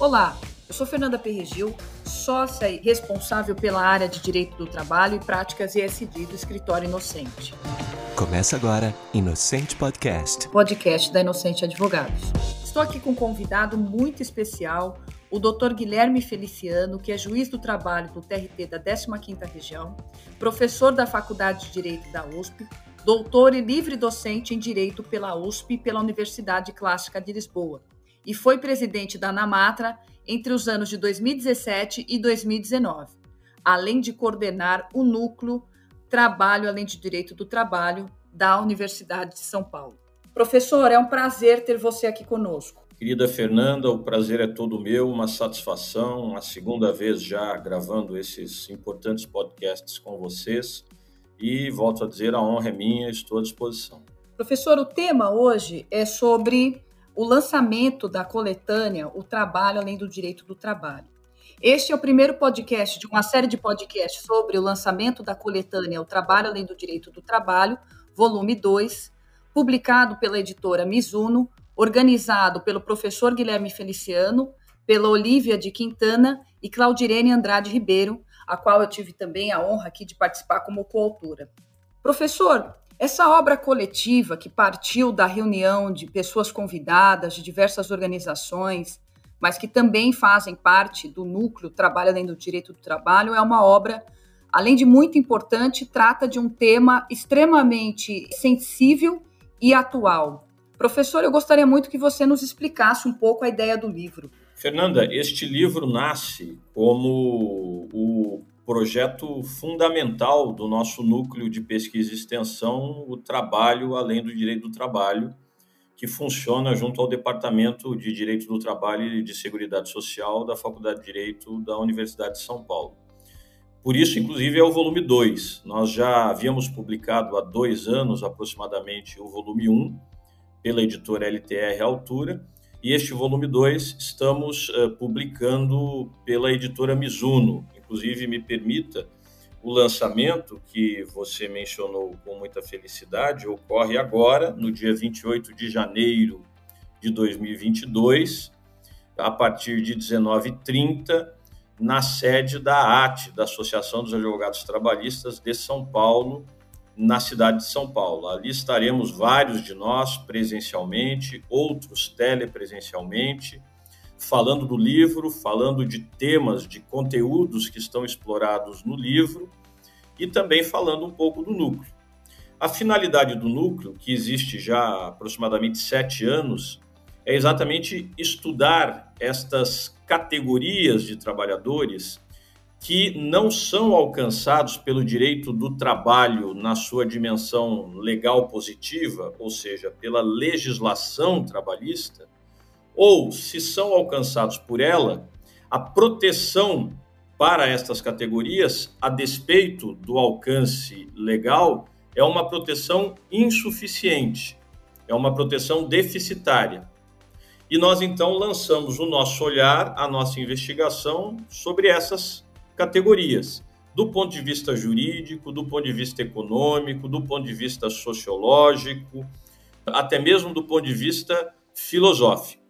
Olá, eu sou Fernanda Perregil, sócia e responsável pela área de Direito do Trabalho e Práticas ESG do Escritório Inocente. Começa agora Inocente Podcast. Podcast da Inocente Advogados. Estou aqui com um convidado muito especial, o Dr. Guilherme Feliciano, que é juiz do trabalho do TRT da 15ª Região, professor da Faculdade de Direito da USP, doutor e livre docente em Direito pela USP e pela Universidade Clássica de Lisboa, e foi presidente da Namatra entre os anos de 2017 e 2019, além de coordenar o núcleo Trabalho além de Direito do Trabalho da Universidade de São Paulo. Professor, é um prazer ter você aqui conosco. Querida Fernanda, o prazer é todo meu, uma satisfação, a segunda vez já gravando esses importantes podcasts com vocês e volto a dizer, a honra é minha, estou à disposição. Professor, o tema hoje é sobre o lançamento da coletânea O Trabalho Além do Direito do Trabalho. Este é o primeiro podcast de uma série de podcasts sobre o lançamento da coletânea O Trabalho Além do Direito do Trabalho, volume 2, publicado pela editora Mizuno, organizado pelo professor Guilherme Feliciano, pela Olívia de Quintana e Claudirene Andrade Ribeiro, a qual eu tive também a honra aqui de participar como coautora. Professor, essa obra coletiva que partiu da reunião de pessoas convidadas de diversas organizações, mas que também fazem parte do núcleo Trabalho Além do Direito do Trabalho, é uma obra, além de muito importante, trata de um tema extremamente sensível e atual. Professor, eu gostaria muito que você nos explicasse um pouco a ideia do livro. Fernanda, este livro nasce como o projeto fundamental do nosso núcleo de pesquisa e extensão, o trabalho além do direito do trabalho, que funciona junto ao Departamento de Direito do Trabalho e de Seguridade Social da Faculdade de Direito da Universidade de São Paulo. Por isso, inclusive, é o volume 2. Nós já havíamos publicado há dois anos aproximadamente o volume 1, um, pela editora LTR Altura, e este volume 2 estamos uh, publicando pela editora Mizuno, inclusive me permita, o lançamento que você mencionou com muita felicidade ocorre agora, no dia 28 de janeiro de 2022, a partir de 19h30, na sede da AT, da Associação dos Advogados Trabalhistas de São Paulo, na cidade de São Paulo. Ali estaremos vários de nós presencialmente, outros telepresencialmente, falando do livro, falando de temas, de conteúdos que estão explorados no livro e também falando um pouco do núcleo. A finalidade do núcleo, que existe já há aproximadamente sete anos, é exatamente estudar estas categorias de trabalhadores que não são alcançados pelo direito do trabalho na sua dimensão legal positiva, ou seja, pela legislação trabalhista, ou, se são alcançados por ela, a proteção para estas categorias, a despeito do alcance legal, é uma proteção insuficiente, é uma proteção deficitária. E nós então lançamos o nosso olhar, a nossa investigação sobre essas categorias, do ponto de vista jurídico, do ponto de vista econômico, do ponto de vista sociológico, até mesmo do ponto de vista filosófico.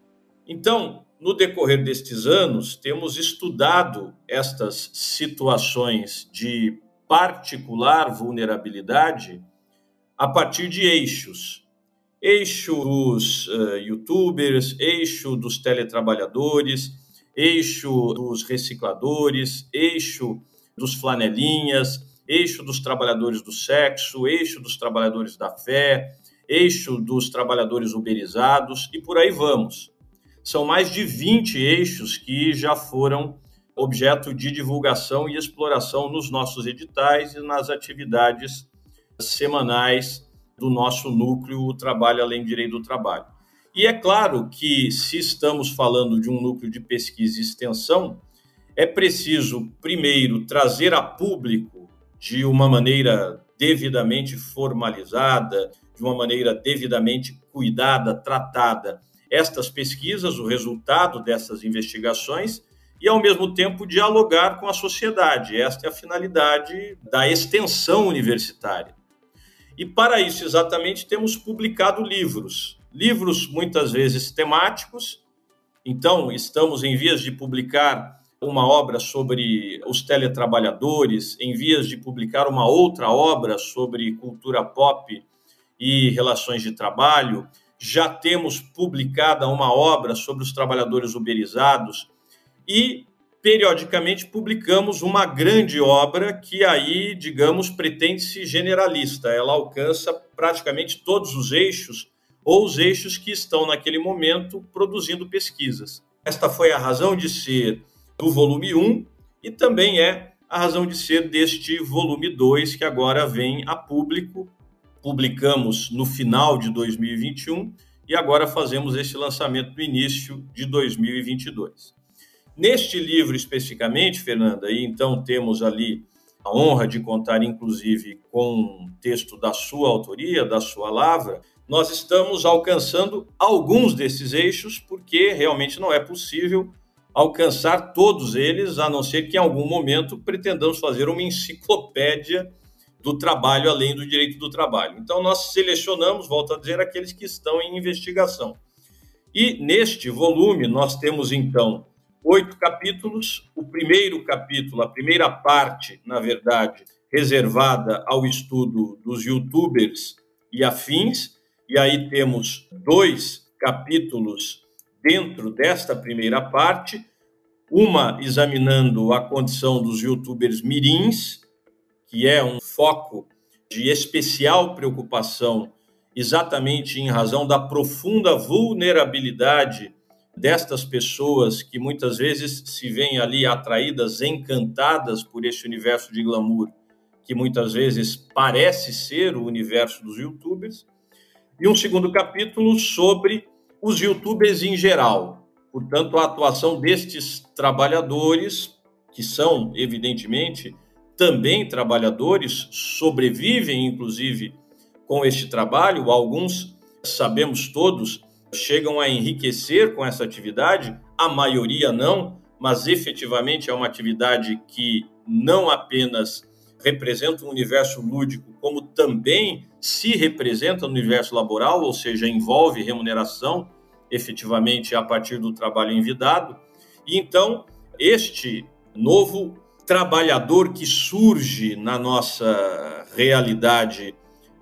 Então, no decorrer destes anos, temos estudado estas situações de particular vulnerabilidade a partir de eixos. Eixo dos uh, youtubers, eixo dos teletrabalhadores, eixo dos recicladores, eixo dos flanelinhas, eixo dos trabalhadores do sexo, eixo dos trabalhadores da fé, eixo dos trabalhadores uberizados e por aí vamos. São mais de 20 eixos que já foram objeto de divulgação e exploração nos nossos editais e nas atividades semanais do nosso núcleo Trabalho Além Direito do Trabalho. E é claro que, se estamos falando de um núcleo de pesquisa e extensão, é preciso, primeiro, trazer a público de uma maneira devidamente formalizada, de uma maneira devidamente cuidada, tratada, estas pesquisas, o resultado dessas investigações e, ao mesmo tempo, dialogar com a sociedade. Esta é a finalidade da extensão universitária. E, para isso, exatamente, temos publicado livros. Livros, muitas vezes, temáticos, Então, estamos em vias de publicar uma obra sobre os teletrabalhadores, em vias de publicar uma outra obra sobre cultura pop e relações de trabalho. Já temos publicada uma obra sobre os trabalhadores uberizados e periodicamente publicamos uma grande obra que aí, digamos, pretende se generalista. Ela alcança praticamente todos os eixos ou os eixos que estão naquele momento produzindo pesquisas. Esta foi a razão de ser do volume 1 e também é a razão de ser deste volume 2 que agora vem a público. Publicamos no final de 2021 e agora fazemos esse lançamento no início de 2022. Neste livro especificamente, Fernanda, e então temos ali a honra de contar inclusive com um texto da sua autoria, da sua lavra, nós estamos alcançando alguns desses eixos porque realmente não é possível alcançar todos eles, a não ser que em algum momento pretendamos fazer uma enciclopédia do trabalho além do direito do trabalho. Então, nós selecionamos, volto a dizer, aqueles que estão em investigação. E neste volume, nós temos então oito capítulos. O primeiro capítulo, a primeira parte, na verdade, reservada ao estudo dos youtubers e afins. E aí temos dois capítulos dentro desta primeira parte, uma examinando a condição dos youtubers mirins, que é um foco de especial preocupação, exatamente em razão da profunda vulnerabilidade destas pessoas que muitas vezes se veem ali atraídas, encantadas por este universo de glamour, que muitas vezes parece ser o universo dos youtubers. E um segundo capítulo sobre os youtubers em geral, portanto, a atuação destes trabalhadores, que são, evidentemente, também trabalhadores, sobrevivem, inclusive, com este trabalho. Alguns, sabemos todos, chegam a enriquecer com essa atividade, a maioria não, mas efetivamente é uma atividade que não apenas representa um universo lúdico, como também se representa no universo laboral, ou seja, envolve remuneração efetivamente a partir do trabalho envidado. E então, este novo trabalhador que surge na nossa realidade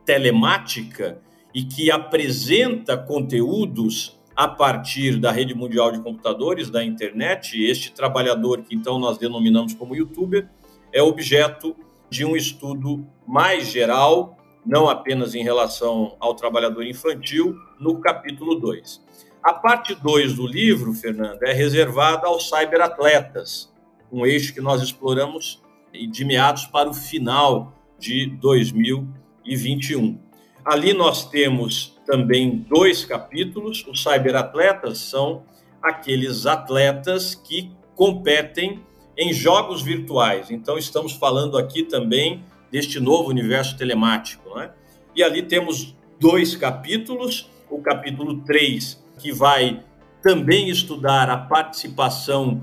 telemática e que apresenta conteúdos a partir da rede mundial de computadores, da internet, este trabalhador que então nós denominamos como youtuber, é objeto de um estudo mais geral, não apenas em relação ao trabalhador infantil, no capítulo 2. A parte 2 do livro, Fernando, é reservada aos cyberatletas, um eixo que nós exploramos de meados para o final de 2021. Ali nós temos também dois capítulos. Os cyberatletas são aqueles atletas que competem em jogos virtuais. Então, estamos falando aqui também deste novo universo telemático. Né? E ali temos dois capítulos. O capítulo 3 que vai também estudar a participação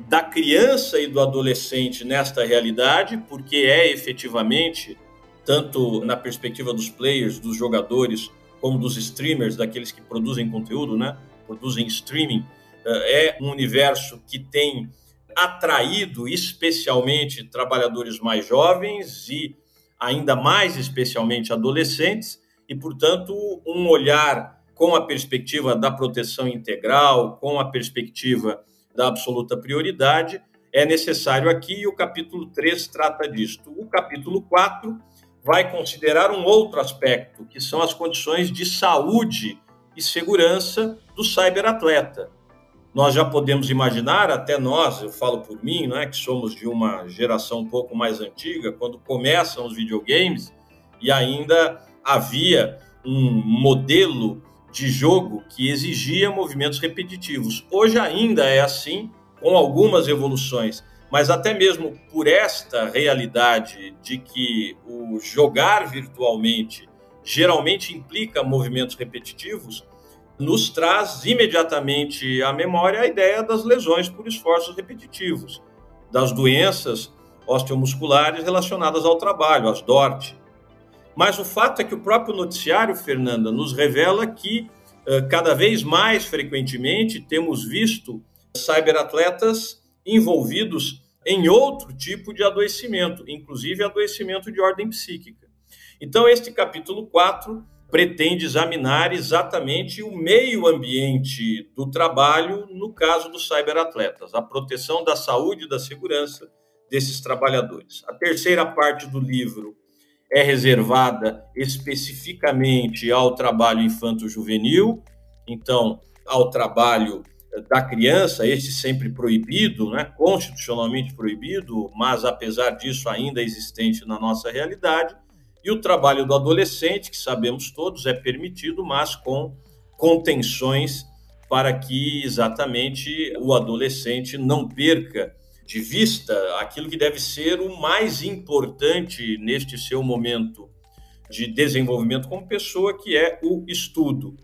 da criança e do adolescente nesta realidade, porque é efetivamente, tanto na perspectiva dos players, dos jogadores, como dos streamers, daqueles que produzem conteúdo, né? produzem streaming, eh, é um universo que tem atraído especialmente trabalhadores mais jovens e ainda mais especialmente adolescentes, e, portanto, um olhar com a perspectiva da proteção integral, com a perspectiva da absoluta prioridade, é necessário aqui, e o capítulo 3 trata disto. O capítulo 4 vai considerar um outro aspecto, que são as condições de saúde e segurança do cyberatleta. Nós já podemos imaginar, até nós, eu falo por mim, não é, que somos de uma geração um pouco mais antiga, quando começam os videogames e ainda havia um modelo de jogo que exigia movimentos repetitivos. Hoje ainda é assim, com algumas evoluções, mas até mesmo por esta realidade de que o jogar virtualmente geralmente implica movimentos repetitivos, nos traz imediatamente à memória a ideia das lesões por esforços repetitivos, das doenças osteomusculares relacionadas ao trabalho, as DORT, mas o fato é que o próprio noticiário, Fernanda, nos revela que cada vez mais frequentemente temos visto cyberatletas envolvidos em outro tipo de adoecimento, inclusive adoecimento de ordem psíquica. Então, este capítulo 4 pretende examinar exatamente o meio ambiente do trabalho no caso dos cyberatletas, a proteção da saúde e da segurança desses trabalhadores. A terceira parte do livro é reservada especificamente ao trabalho infanto-juvenil, então, ao trabalho da criança, este sempre proibido, né, constitucionalmente proibido, mas apesar disso ainda existente na nossa realidade, e o trabalho do adolescente, que sabemos todos é permitido, mas com contenções para que exatamente o adolescente não perca de vista aquilo que deve ser o mais importante neste seu momento de desenvolvimento como pessoa, que é o estudo.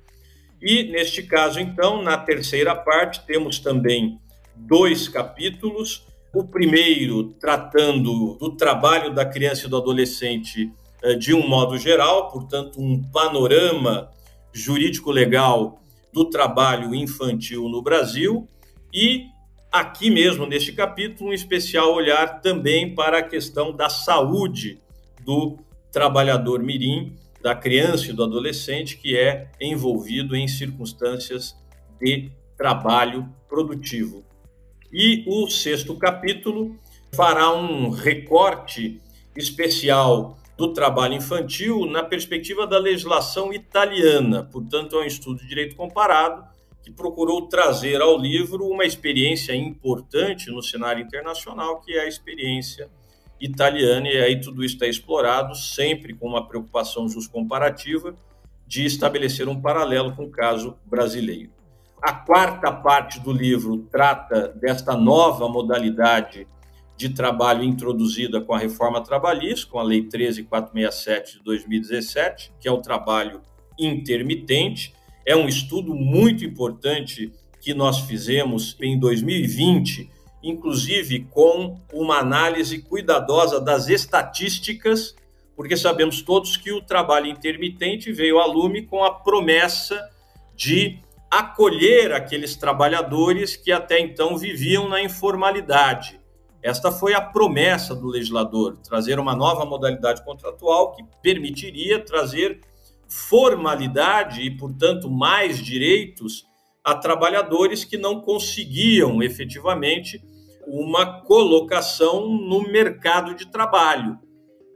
E neste caso, então, na terceira parte, temos também dois capítulos. O primeiro tratando do trabalho da criança e do adolescente eh, de um modo geral, portanto, um panorama jurídico-legal do trabalho infantil no Brasil e aqui mesmo neste capítulo um especial olhar também para a questão da saúde do trabalhador mirim, da criança e do adolescente que é envolvido em circunstâncias de trabalho produtivo. E o sexto capítulo fará um recorte especial do trabalho infantil na perspectiva da legislação italiana. Portanto, é um estudo de direito comparado que procurou trazer ao livro uma experiência importante no cenário internacional, que é a experiência italiana, e aí tudo isso está explorado, sempre com uma preocupação comparativa de estabelecer um paralelo com o caso brasileiro. A quarta parte do livro trata desta nova modalidade de trabalho introduzida com a reforma trabalhista, com a Lei 13467 de 2017, que é o trabalho intermitente. É um estudo muito importante que nós fizemos em 2020, inclusive com uma análise cuidadosa das estatísticas, porque sabemos todos que o trabalho intermitente veio a lume com a promessa de acolher aqueles trabalhadores que até então viviam na informalidade. Esta foi a promessa do legislador, trazer uma nova modalidade contratual que permitiria trazer formalidade e, portanto, mais direitos a trabalhadores que não conseguiam efetivamente uma colocação no mercado de trabalho,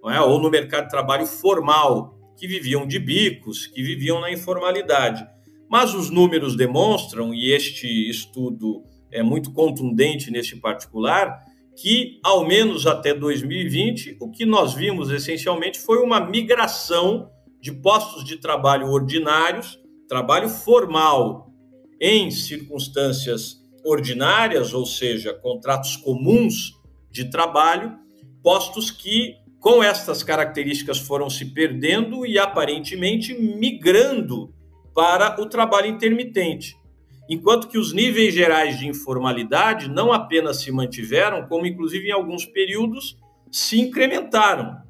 é? ou no mercado de trabalho formal, que viviam de bicos, que viviam na informalidade. Mas os números demonstram, e este estudo é muito contundente neste particular, que, ao menos até 2020, o que nós vimos essencialmente foi uma migração de postos de trabalho ordinários, trabalho formal, em circunstâncias ordinárias, ou seja, contratos comuns de trabalho, postos que, com estas características, foram se perdendo e aparentemente migrando para o trabalho intermitente enquanto que os níveis gerais de informalidade não apenas se mantiveram, como inclusive em alguns períodos se incrementaram.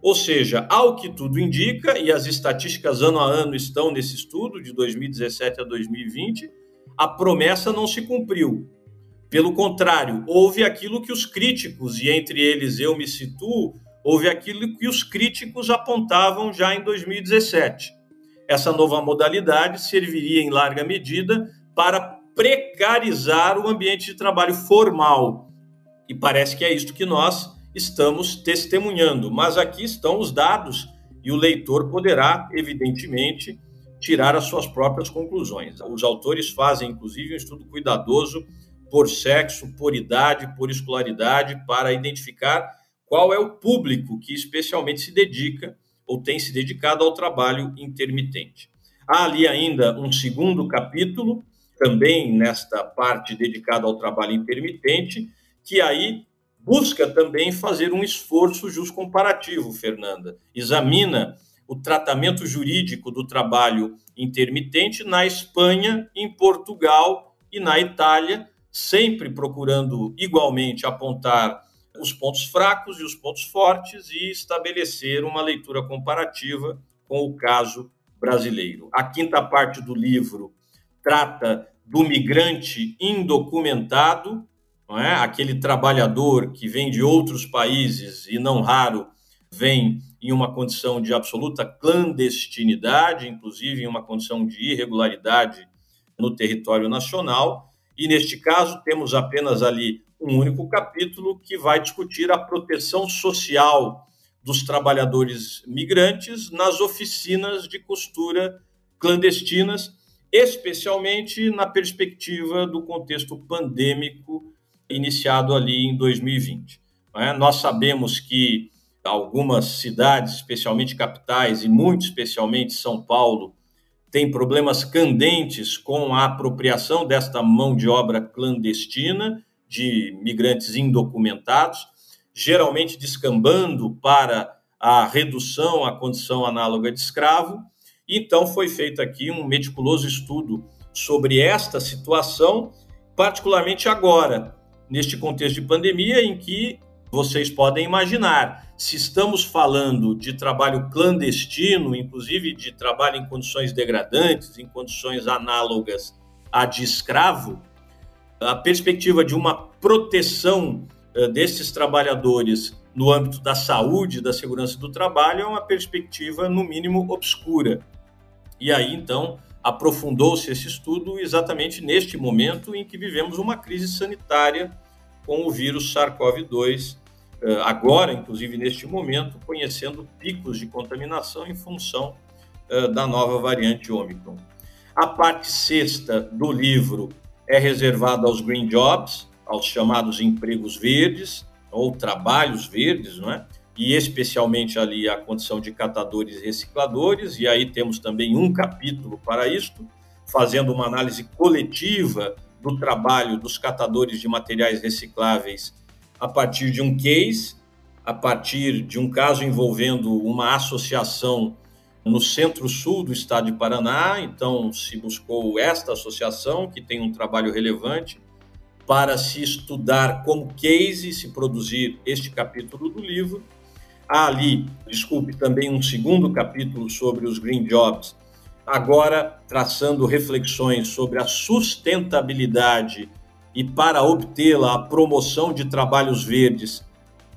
Ou seja, ao que tudo indica, e as estatísticas ano a ano estão nesse estudo, de 2017 a 2020, a promessa não se cumpriu. Pelo contrário, houve aquilo que os críticos, e entre eles eu me situo, houve aquilo que os críticos apontavam já em 2017. Essa nova modalidade serviria em larga medida para precarizar o ambiente de trabalho formal. E parece que é isto que nós estamos testemunhando. Mas aqui estão os dados e o leitor poderá, evidentemente, tirar as suas próprias conclusões. Os autores fazem, inclusive, um estudo cuidadoso por sexo, por idade, por escolaridade, para identificar qual é o público que especialmente se dedica ou tem se dedicado ao trabalho intermitente. Há ali ainda um segundo capítulo também nesta parte dedicada ao trabalho intermitente, que aí busca também fazer um esforço justo comparativo, Fernanda. Examina o tratamento jurídico do trabalho intermitente na Espanha, em Portugal e na Itália, sempre procurando igualmente apontar os pontos fracos e os pontos fortes e estabelecer uma leitura comparativa com o caso brasileiro. A quinta parte do livro trata do migrante indocumentado, não é? aquele trabalhador que vem de outros países e não raro vem em uma condição de absoluta clandestinidade, inclusive em uma condição de irregularidade no território nacional. E neste caso, temos apenas ali um único capítulo que vai discutir a proteção social dos trabalhadores migrantes nas oficinas de costura clandestinas, especialmente na perspectiva do contexto pandêmico iniciado ali em 2020. É? Nós sabemos que algumas cidades, especialmente capitais e muito especialmente São Paulo, têm problemas candentes com a apropriação desta mão de obra clandestina de migrantes indocumentados, geralmente descambando para a redução à condição análoga de escravo. Então, foi feito aqui um meticuloso estudo sobre esta situação, particularmente agora, neste contexto de pandemia, em que vocês podem imaginar, se estamos falando de trabalho clandestino, inclusive de trabalho em condições degradantes, em condições análogas a de escravo, a perspectiva de uma proteção uh, desses trabalhadores no âmbito da saúde, da segurança do trabalho, é uma perspectiva, no mínimo, obscura. E aí, então, aprofundou-se esse estudo exatamente neste momento em que vivemos uma crise sanitária com o vírus SARS-CoV-2, uh, agora, inclusive neste momento, conhecendo picos de contaminação em função uh, da nova variante Omicron. A parte sexta do livro é reservada aos green jobs, aos chamados empregos verdes ou trabalhos verdes, não é? E especialmente ali a condição de catadores e recicladores, e aí temos também um capítulo para isto, fazendo uma análise coletiva do trabalho dos catadores de materiais recicláveis a partir de um case, a partir de um caso envolvendo uma associação no centro-sul do estado de Paraná. Então, se buscou esta associação, que tem um trabalho relevante, para se estudar como case, se produzir este capítulo do livro. Há ali, desculpe, também um segundo capítulo sobre os green jobs, agora traçando reflexões sobre a sustentabilidade e para obtê-la a promoção de trabalhos verdes,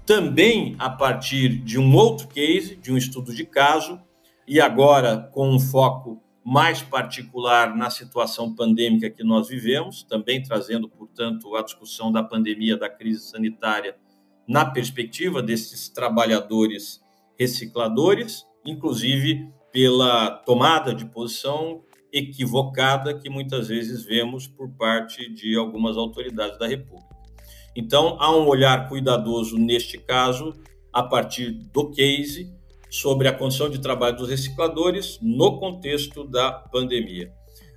também a partir de um outro case, de um estudo de caso, e agora com um foco mais particular na situação pandêmica que nós vivemos, também trazendo, portanto, a discussão da pandemia, da crise sanitária, na perspectiva desses trabalhadores recicladores, inclusive pela tomada de posição equivocada que muitas vezes vemos por parte de algumas autoridades da República. Então, há um olhar cuidadoso neste caso, a partir do case, sobre a condição de trabalho dos recicladores no contexto da pandemia.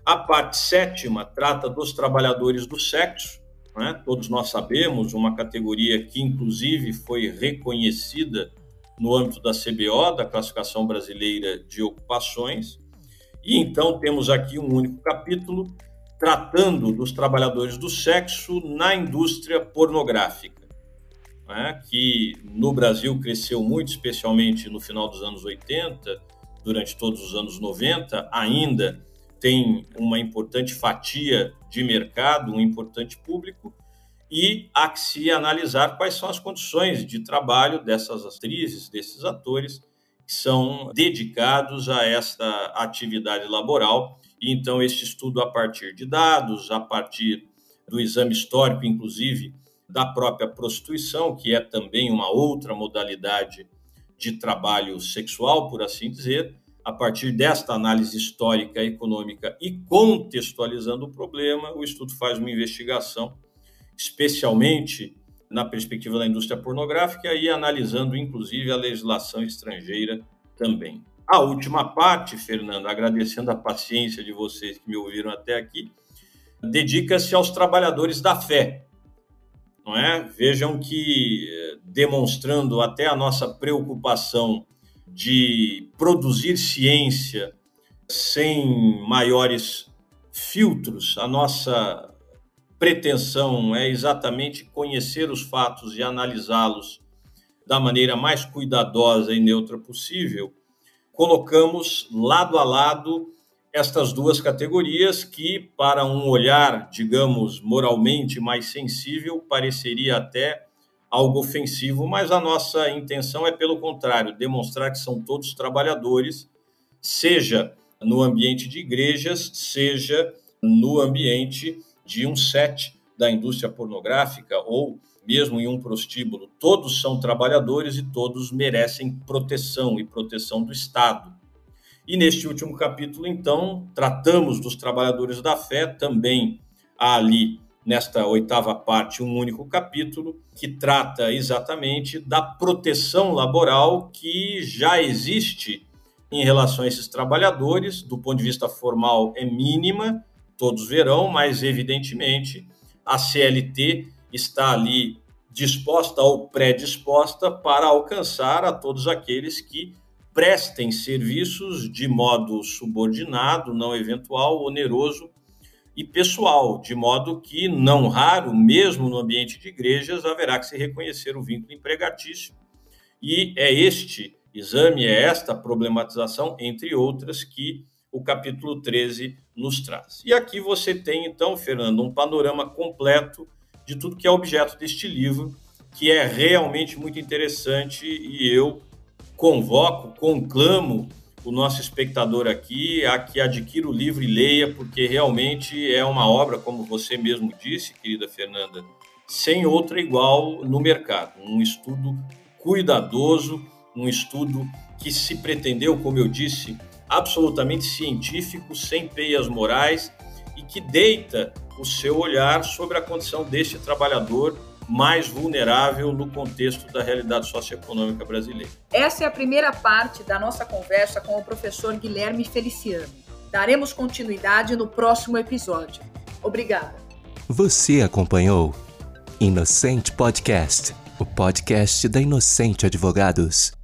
A parte sétima trata dos trabalhadores do sexo, né? todos nós sabemos, uma categoria que inclusive foi reconhecida no âmbito da CBO, da Classificação Brasileira de Ocupações, e então temos aqui um único capítulo tratando dos trabalhadores do sexo na indústria pornográfica né, que no Brasil cresceu muito, especialmente no final dos anos 80, durante todos os anos 90, ainda tem uma importante fatia de mercado, um importante público, e há que se analisar quais são as condições de trabalho dessas atrizes, desses atores, que são dedicados a esta atividade laboral. E então, este estudo, a partir de dados, a partir do exame histórico, inclusive, da própria prostituição, que é também uma outra modalidade de trabalho sexual, por assim dizer, a partir desta análise histórica, econômica e contextualizando o problema, o estudo faz uma investigação, especialmente na perspectiva da indústria pornográfica e analisando inclusive a legislação estrangeira também. A última parte, Fernando, agradecendo a paciência de vocês que me ouviram até aqui, dedica-se aos trabalhadores da fé, não é? Vejam que, eh, demonstrando até a nossa preocupação de produzir ciência sem maiores filtros, a nossa pretensão é exatamente conhecer os fatos e analisá-los da maneira mais cuidadosa e neutra possível. colocamos lado a lado estas duas categorias que, para um olhar, digamos, moralmente mais sensível, pareceria até algo ofensivo, mas a nossa intenção é, pelo contrário, demonstrar que são todos trabalhadores, seja no ambiente de igrejas, seja no ambiente de um set da indústria pornográfica ou mesmo em um prostíbulo. Todos são trabalhadores e todos merecem proteção e proteção do Estado. E neste último capítulo, então, tratamos dos trabalhadores da fé, também há ali, nesta oitava parte, um único capítulo que trata exatamente da proteção laboral que já existe em relação a esses trabalhadores, do ponto de vista formal é mínima, todos verão, mas evidentemente a CLT está ali disposta ou predisposta para alcançar a todos aqueles que prestem serviços de modo subordinado, não eventual, oneroso e pessoal, de modo que, não raro, mesmo no ambiente de igrejas, haverá que se reconhecer o vínculo empregatício. E é este exame, é esta problematização, entre outras, que o capítulo 13 nos traz. E aqui você tem, então, Fernando, um panorama completo de tudo que é objeto deste livro, que é realmente muito interessante e eu convoco, conclamo o nosso espectador aqui a que adquira o livro e leia, porque realmente é uma obra, como você mesmo disse, querida Fernanda, sem outra igual no mercado. Um estudo cuidadoso, um estudo que se pretendeu, como eu disse, absolutamente científico, sem peias morais e que deita o seu olhar sobre a condição deste trabalhador mais vulnerável no contexto da realidade socioeconômica brasileira. Essa é a primeira parte da nossa conversa com o professor Guilherme Feliciano. Daremos continuidade no próximo episódio. Obrigada. Você acompanhou Inocente Podcast, o podcast da Inocente Advogados.